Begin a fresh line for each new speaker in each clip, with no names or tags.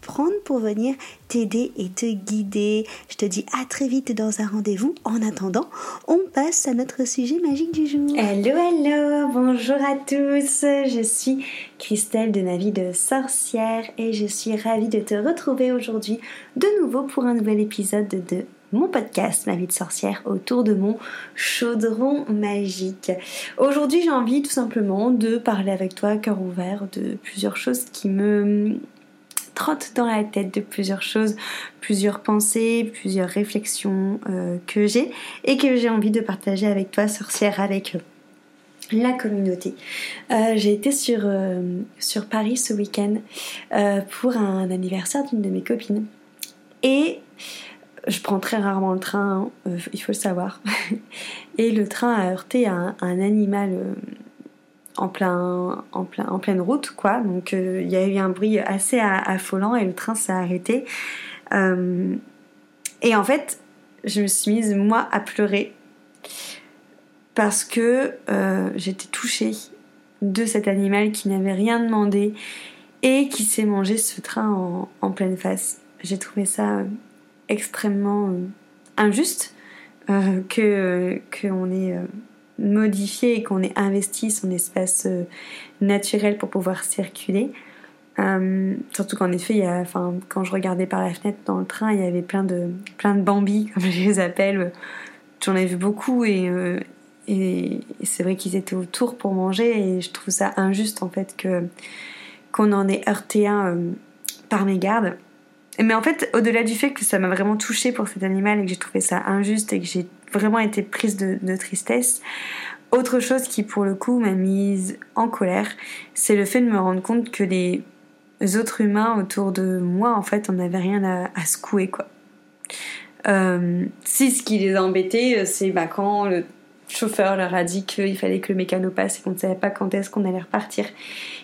prendre pour venir t'aider et te guider. Je te dis à très vite dans un rendez-vous. En attendant, on passe à notre sujet magique du jour. Hello, hello, bonjour à tous. Je suis Christelle de ma vie de sorcière et je suis ravie de te retrouver aujourd'hui de nouveau pour un nouvel épisode de mon podcast Ma vie de sorcière autour de mon chaudron magique. Aujourd'hui j'ai envie tout simplement de parler avec toi cœur ouvert de plusieurs choses qui me trotte dans la tête de plusieurs choses, plusieurs pensées, plusieurs réflexions euh, que j'ai et que j'ai envie de partager avec toi, sorcière, avec la communauté. Euh, j'ai été sur, euh, sur Paris ce week-end pour un anniversaire d'une de mes copines. Et je prends très rarement le train, hein, il faut le savoir. Et le train a heurté un animal en, plein, en, plein, en pleine route, quoi. Donc euh, il y a eu un bruit assez affolant et le train s'est arrêté. Euh, et en fait, je me suis mise, moi, à pleurer parce que euh, j'étais touchée de cet animal qui n'avait rien demandé et qui s'est mangé ce train en, en pleine face. J'ai trouvé ça extrêmement injuste que qu'on ait modifié et qu'on ait investi son espace euh, naturel pour pouvoir circuler. Euh, surtout qu'en effet, il y a, enfin, quand je regardais par la fenêtre dans le train, il y avait plein de, plein de bambis, comme je les appelle. J'en ai vu beaucoup et, euh, et, c'est vrai qu'ils étaient autour pour manger et je trouve ça injuste en fait que qu'on en ait heurté un par mes gardes. Mais en fait, au-delà du fait que ça m'a vraiment touchée pour cet animal et que j'ai trouvé ça injuste et que j'ai vraiment été prise de, tristesse, autre chose qui pour le coup m'a mise en colère, c'est le fait de me rendre compte que les autres humains autour de moi, en fait, on n'avait rien à, secouer, quoi. Euh, si ce qui les a embêtés, c'est bah, quand le chauffeur leur a dit qu'il fallait que le mécano passe et qu'on ne savait pas quand est-ce qu'on allait repartir.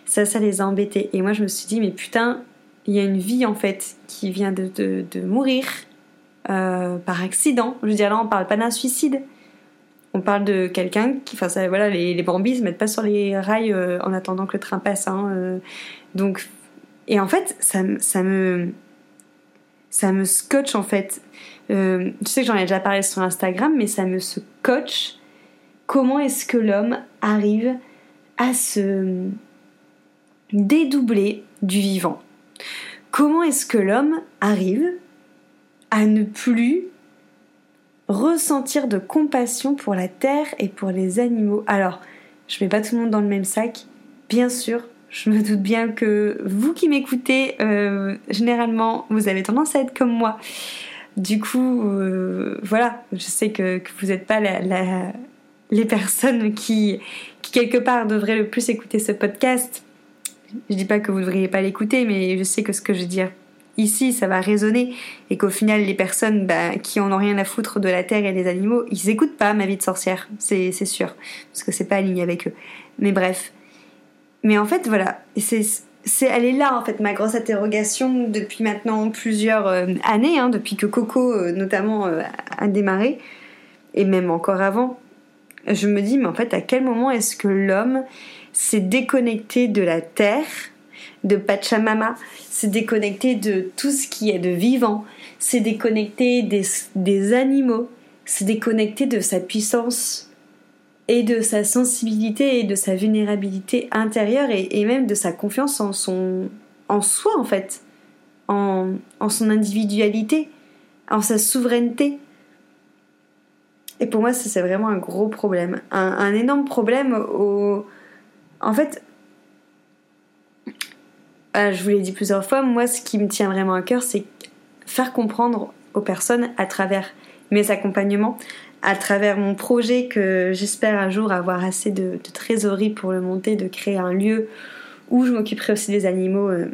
Ça, ça les a embêtés. Et moi, je me suis dit, mais putain, il y a une vie en fait qui vient de, mourir euh, par accident. Je veux dire, là, on parle pas d'un suicide. On parle de quelqu'un qui, enfin, ça, voilà, les, les bambis se mettent pas sur les rails euh, en attendant que le train passe. Hein, euh. donc, et en fait, ça, ça me, ça me scotche en fait. je sais que j'en ai déjà parlé sur Instagram, mais ça me scotche. Comment est-ce que l'homme arrive à se dédoubler du vivant? Comment est-ce que l'homme arrive à ne plus ressentir de compassion pour la terre et pour les animaux Alors, je mets pas tout le monde dans le même sac, bien sûr. Je me doute bien que vous qui m'écoutez, euh, généralement, vous avez tendance à être comme moi. Du coup, euh, voilà, je sais que, vous n'êtes pas les personnes qui, quelque part, devraient le plus écouter ce podcast je dis pas que vous ne devriez pas l'écouter, mais je sais que ce que je veux dire ici, ça va résonner et qu'au final, les personnes bah, qui en ont rien à foutre de la terre et des animaux, ils écoutent pas ma vie de sorcière, c'est sûr, parce que c'est pas aligné avec eux. Mais bref. Mais en fait, voilà, c'est c'est elle est là en fait ma grosse interrogation depuis maintenant plusieurs euh, années, hein, depuis que Coco euh, notamment euh, a démarré et même encore avant. Je me dis mais en fait à quel moment est-ce que l'homme c'est déconnecté de la terre, de Pachamama, c'est déconnecté de tout ce qui est de vivant, c'est déconnecté des, animaux, c'est déconnecté de sa puissance et de sa sensibilité et de sa vulnérabilité intérieure et, même de sa confiance en, son, en soi en fait, en, son individualité, en sa souveraineté. Et pour moi, ça c'est vraiment un gros problème, un, un énorme problème au,
en fait, euh, je vous l'ai dit plusieurs fois, moi ce qui me tient vraiment à cœur, c'est faire comprendre aux personnes à travers mes accompagnements, à travers mon projet que j'espère un jour avoir assez de, trésorerie pour le monter, de créer un lieu où je m'occuperai aussi des animaux euh,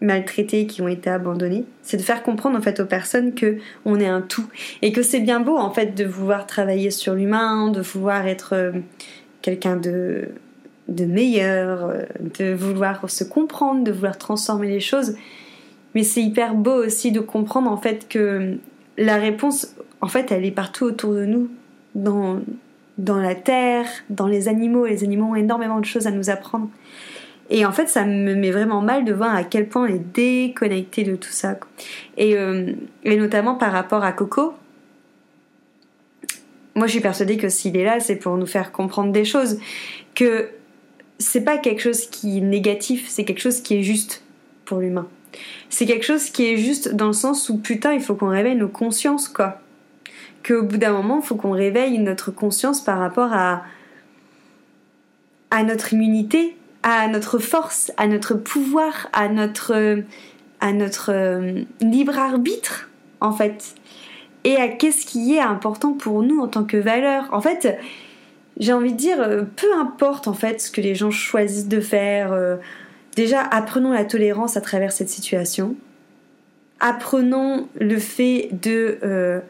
maltraités qui ont été abandonnés. C'est de faire comprendre en fait aux personnes que on est un tout et que c'est bien beau en fait de vouloir travailler sur l'humain, de vouloir être euh, quelqu'un de de meilleur, euh, de vouloir se comprendre, de vouloir transformer les choses. Mais c'est hyper beau aussi de comprendre en fait que la réponse, en fait, elle est partout autour de nous, dans, la terre, dans les animaux. Les animaux ont énormément de choses à nous apprendre. Et en fait, ça me met vraiment mal de voir à quel point on est déconnecté de tout ça. Et, euh, et notamment par rapport à Coco, moi je suis persuadée que s'il est là, c'est pour nous faire comprendre des choses. Que c'est pas quelque chose qui est négatif, c'est quelque chose qui est juste pour l'humain. C'est quelque chose qui est juste dans le sens où putain, il faut qu'on réveille nos consciences, quoi. Qu'au bout d'un moment, il faut qu'on réveille notre conscience par rapport à, à notre immunité, à notre force, à notre pouvoir, à notre, à notre euh, libre arbitre, en fait. Et à qu'est-ce qui est important pour nous en tant que valeur? En fait, j'ai envie de dire, euh, peu importe en fait ce que les gens choisissent de faire. Euh, déjà, apprenons la tolérance à travers cette situation. Apprenons le fait de euh,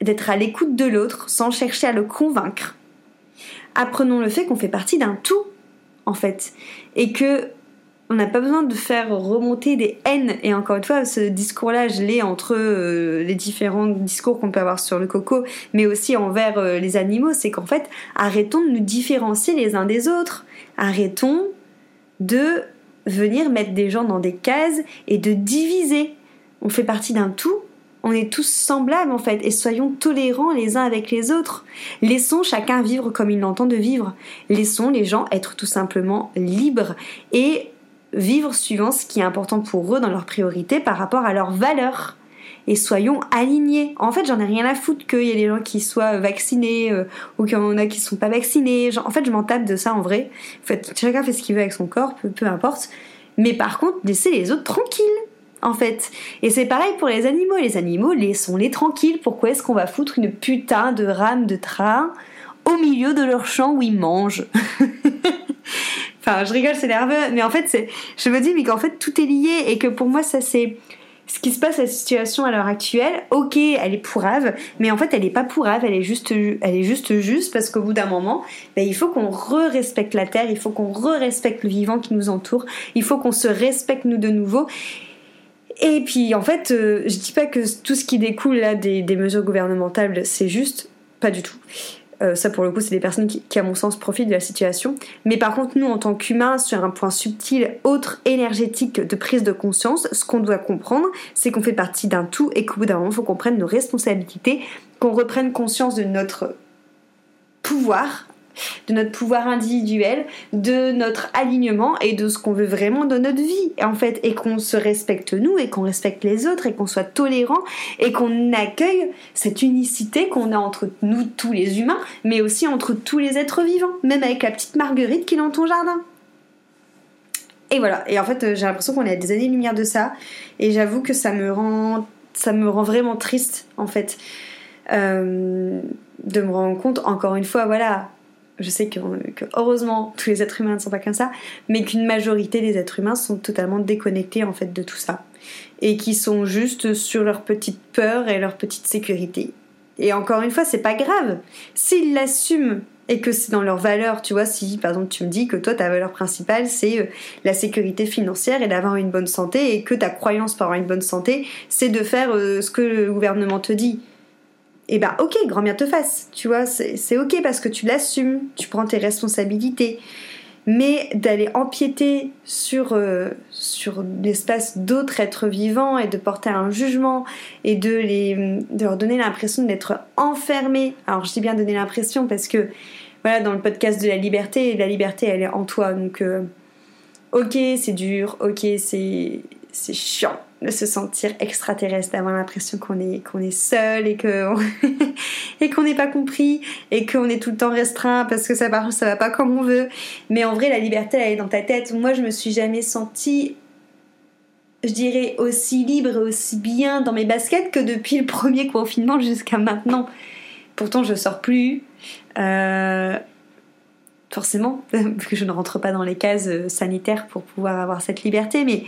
d'être à l'écoute de l'autre sans chercher à le convaincre. Apprenons le fait qu'on fait partie d'un tout en fait et que on n'a pas besoin de faire remonter des haines. Et encore une fois, ce discours-là, je l'ai entre euh, les différents discours qu'on peut avoir sur le coco, mais aussi envers euh, les animaux. C'est qu'en fait, arrêtons de nous différencier les uns des autres. Arrêtons de venir mettre des gens dans des cases et de diviser. On fait partie d'un tout. On est tous semblables en fait et soyons tolérants les uns avec les autres. Laissons chacun vivre comme il l'entend de vivre. Laissons les gens être tout simplement libres et vivre suivant ce qui est important pour eux dans leurs priorités par rapport à leurs valeurs. Et soyons alignés. En fait, j'en ai rien à foutre qu'il y ait des gens qui soient vaccinés euh, ou qu'il y en a qui sont pas vaccinés. en fait, je m'en tape de ça en vrai. En fait, chacun fait ce qu'il veut avec son corps, peu, peu importe. Mais par contre, laissez les autres tranquilles en fait. Et c'est pareil pour les animaux. Les animaux, laissons-les tranquilles. Pourquoi est-ce qu'on va foutre une putain de rame de train au milieu de leur champ où ils mangent? Enfin, je rigole, c'est nerveux, mais en fait, c'est, je me dis, mais qu'en fait, tout est lié et que pour moi, ça c'est ce qui se passe, la situation à l'heure actuelle, ok, elle est pourrave, mais en fait, elle est pas pourrave, elle est juste, elle est juste juste parce qu'au bout d'un moment, ben, il faut qu'on re-respecte la terre, il faut qu'on re-respecte le vivant qui nous entoure, il faut qu'on se respecte nous de nouveau. Et puis, en fait, euh, je dis pas que tout ce qui découle là des, des mesures gouvernementales, c'est juste, pas du tout. Euh, ça pour le coup c'est des personnes qui, à mon sens profitent de la situation. Mais par contre nous en tant qu'humains sur un point subtil autre énergétique de prise de conscience, ce qu'on doit comprendre c'est qu'on fait partie d'un tout et qu'au bout d'un moment il faut qu'on prenne nos responsabilités, qu'on reprenne conscience de notre pouvoir de notre pouvoir individuel, de notre alignement et de ce qu'on veut vraiment dans notre vie, en fait, et qu'on se respecte nous et qu'on respecte les autres et qu'on soit tolérant et qu'on accueille cette unicité qu'on a entre nous tous les humains, mais aussi entre tous les êtres vivants, même avec la petite Marguerite qui est dans ton jardin. Et voilà, et en fait, j'ai l'impression qu'on est à des années-lumière de ça, et j'avoue que ça me rend, ça me rend vraiment triste, en fait. Euh, de me rendre compte, encore une fois, voilà, je sais que, heureusement tous les êtres humains ne sont pas comme ça, mais qu'une majorité des êtres humains sont totalement déconnectés en fait de tout ça. Et qui sont juste sur leur petite peur et leur petite sécurité. Et encore une fois, c'est pas grave. S'ils l'assument et que c'est dans leur valeur, tu vois, si par exemple tu me dis que toi ta valeur principale c'est euh, la sécurité financière et d'avoir une bonne santé et que ta croyance par avoir une bonne santé c'est de faire euh, ce que le gouvernement te dit et eh ben ok, grand bien te fasse, tu vois, c'est ok parce que tu l'assumes, tu prends tes responsabilités. Mais d'aller empiéter sur, euh, sur l'espace d'autres êtres vivants et de porter un jugement et de, les, de leur donner l'impression d'être enfermés. Alors je dis bien donner l'impression parce que voilà, dans le podcast de la liberté, la liberté elle est en toi. Donc euh, ok, c'est dur, ok, c'est chiant, se sentir extraterrestre, d'avoir l'impression qu'on est, est seul et qu'on n'est pas compris et qu'on est tout le temps restreint parce que ça ne ça va pas comme on veut. Mais en vrai, la liberté, elle est dans ta tête. Moi, je me suis jamais sentie, je dirais, aussi libre et aussi bien dans mes baskets que depuis le premier confinement jusqu'à maintenant. Pourtant, je sors plus. Euh, forcément, parce que je ne rentre pas dans les cases sanitaires pour pouvoir avoir cette liberté, mais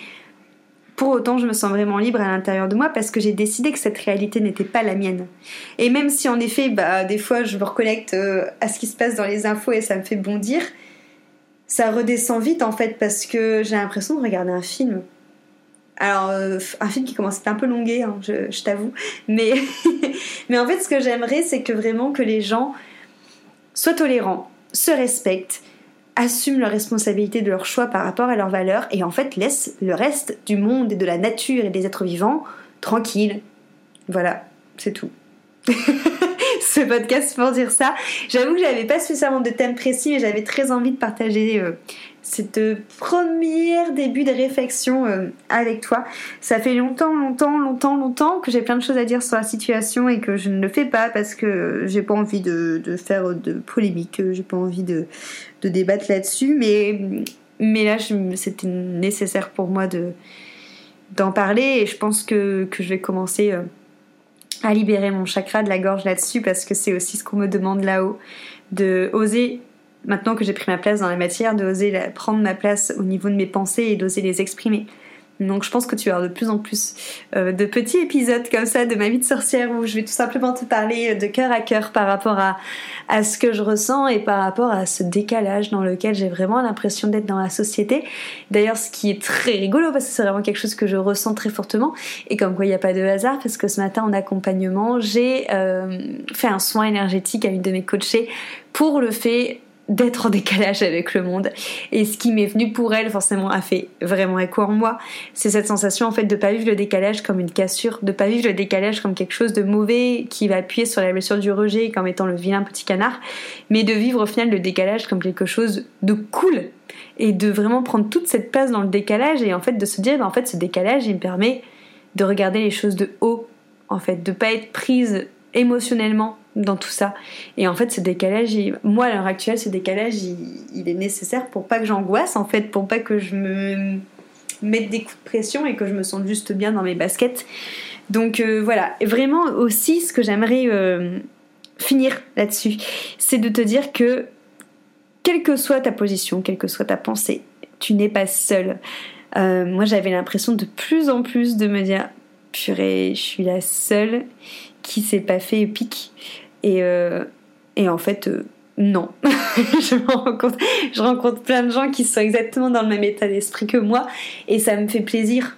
pour autant, je me sens vraiment libre à l'intérieur de moi parce que j'ai décidé que cette réalité n'était pas la mienne. Et même si en effet, bah, des fois, je me reconnecte euh, à ce qui se passe dans les infos et ça me fait bondir, ça redescend vite en fait parce que j'ai l'impression de regarder un film. Alors, euh, un film qui commence à un peu longué, hein, je, je t'avoue. Mais, mais en fait, ce que j'aimerais, c'est que vraiment que les gens soient tolérants, se respectent assument leurs responsabilités de leurs choix par rapport à leurs valeurs et en fait laissent le reste du monde et de la nature et des êtres vivants tranquilles. Voilà, c'est tout. Ce podcast pour dire ça. J'avoue que j'avais pas spécialement de thème précis, mais j'avais très envie de partager euh, cette première début de réflexion euh, avec toi. Ça fait longtemps, longtemps, longtemps, longtemps que j'ai plein de choses à dire sur la situation et que je ne le fais pas parce que j'ai pas envie de, faire de polémique, j'ai pas envie de, débattre là-dessus. Mais, mais là, c'était nécessaire pour moi de d'en parler et je pense que, je vais commencer euh, à libérer mon chakra de la gorge là-dessus parce que c'est aussi ce qu'on me demande là-haut de oser maintenant que j'ai pris ma place dans la matière, d'oser prendre ma place au niveau de mes pensées et d'oser les exprimer. Donc je pense que tu vas avoir de plus en plus euh, de petits épisodes comme ça de ma vie de sorcière où je vais tout simplement te parler de cœur à cœur par rapport à, à ce que je ressens et par rapport à ce décalage dans lequel j'ai vraiment l'impression d'être dans la société. D'ailleurs ce qui est très rigolo parce que c'est vraiment quelque chose que je ressens très fortement et comme quoi il n'y a pas de hasard parce que ce matin en accompagnement j'ai euh, fait un soin énergétique à une de mes coachées pour le fait d'être en décalage avec le monde. Et ce qui m'est venu pour elle, forcément, a fait vraiment écho en moi. C'est cette sensation, en fait, de pas vivre le décalage comme une cassure, de pas vivre le décalage comme quelque chose de mauvais qui va appuyer sur la blessure du rejet comme étant le vilain petit canard, mais de vivre au final le décalage comme quelque chose de cool et de vraiment prendre toute cette place dans le décalage et en fait de se dire, bah, en fait, ce décalage, il me permet de regarder les choses de haut, en fait, de pas être prise émotionnellement dans tout ça. Et en fait, ce décalage, moi à l'heure actuelle, ce décalage, il, est nécessaire pour pas que j'angoisse, en fait, pour pas que je me mette des coups de pression et que je me sente juste bien dans mes baskets. Donc euh, voilà, vraiment aussi, ce que j'aimerais euh, finir là-dessus, c'est de te dire que quelle que soit ta position, quelle que soit ta pensée, tu n'es pas seule. Euh, moi, j'avais l'impression de plus en plus de me dire, purée, je suis la seule qui s'est pas fait pique. Et, euh, et en fait, euh, non. je, rencontre, plein de gens qui sont exactement dans le même état d'esprit que moi et ça me fait plaisir.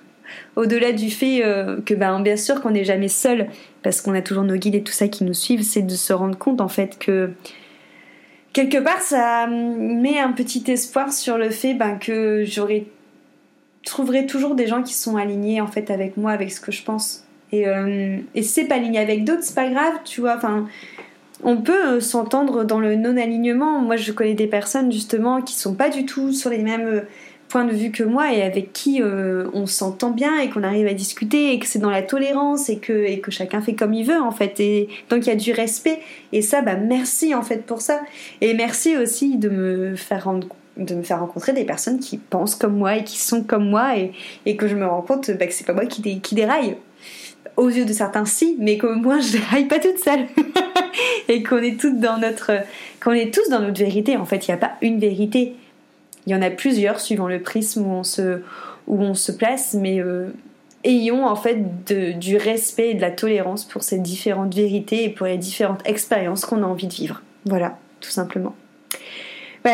Au-delà du fait euh, que, ben, bien sûr, qu'on n'est jamais seul parce qu'on a toujours nos guides et tout ça qui nous suivent, c'est de se rendre compte en fait que quelque part ça met un petit espoir sur le fait ben, que j'aurai trouverai toujours des gens qui sont alignés en fait avec moi, avec ce que je pense. Et, euh, c'est pas aligné avec d'autres, c'est pas grave, tu vois. Enfin, on peut euh, s'entendre dans le non-alignement. Moi, je connais des personnes justement qui sont pas du tout sur les mêmes euh, points de vue que moi et avec qui on s'entend bien et qu'on arrive à discuter et que c'est dans la tolérance et que, et que chacun fait comme il veut en fait. Et donc il y a du respect. Et ça, bah merci en fait pour ça. Et merci aussi de me faire de me faire rencontrer des personnes qui pensent comme moi et qui sont comme moi et, que je me rends compte bah, que c'est pas moi qui, qui déraille aux yeux de certains si, mais qu'au moins je ne pas toute seule et qu'on est toutes dans notre, qu'on est tous dans notre vérité. En fait, il n'y a pas une vérité. Il y en a plusieurs suivant le prisme où on se, où on se place, mais euh, ayons en fait du respect et de la tolérance pour ces différentes vérités et pour les différentes expériences qu'on a envie de vivre. Voilà, tout simplement.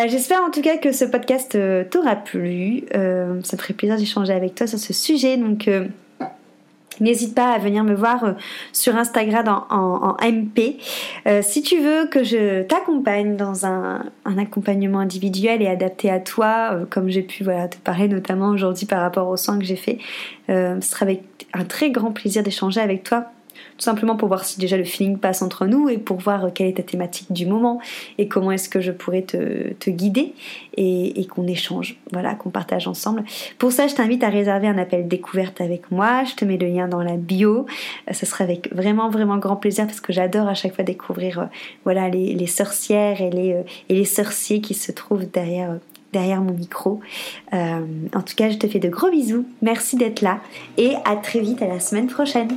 J'espère en tout cas que ce podcast euh, t'aura plu. Euh, ça me ferait plaisir d'échanger avec toi sur ce sujet. Donc, N'hésite pas à venir me voir euh, sur Instagram en, MP. Euh, si tu veux que je t'accompagne dans un, accompagnement individuel et adapté à toi, euh, comme j'ai pu te parler notamment aujourd'hui par rapport au soin que j'ai fait, ce sera avec un très grand plaisir d'échanger avec toi tout simplement pour voir si déjà le feeling passe entre nous et pour voir quelle est ta thématique du moment et comment est-ce que je pourrais te, guider et, qu'on échange, voilà, qu'on partage ensemble. Pour ça, je t'invite à réserver un appel découverte avec moi. Je te mets le lien dans la bio. Ce sera avec vraiment, vraiment grand plaisir parce que j'adore à chaque fois découvrir voilà, les, sorcières et les, et les sorciers qui se trouvent derrière derrière mon micro. Euh, en tout cas, je te fais de gros bisous. Merci d'être là et à très vite à la semaine prochaine.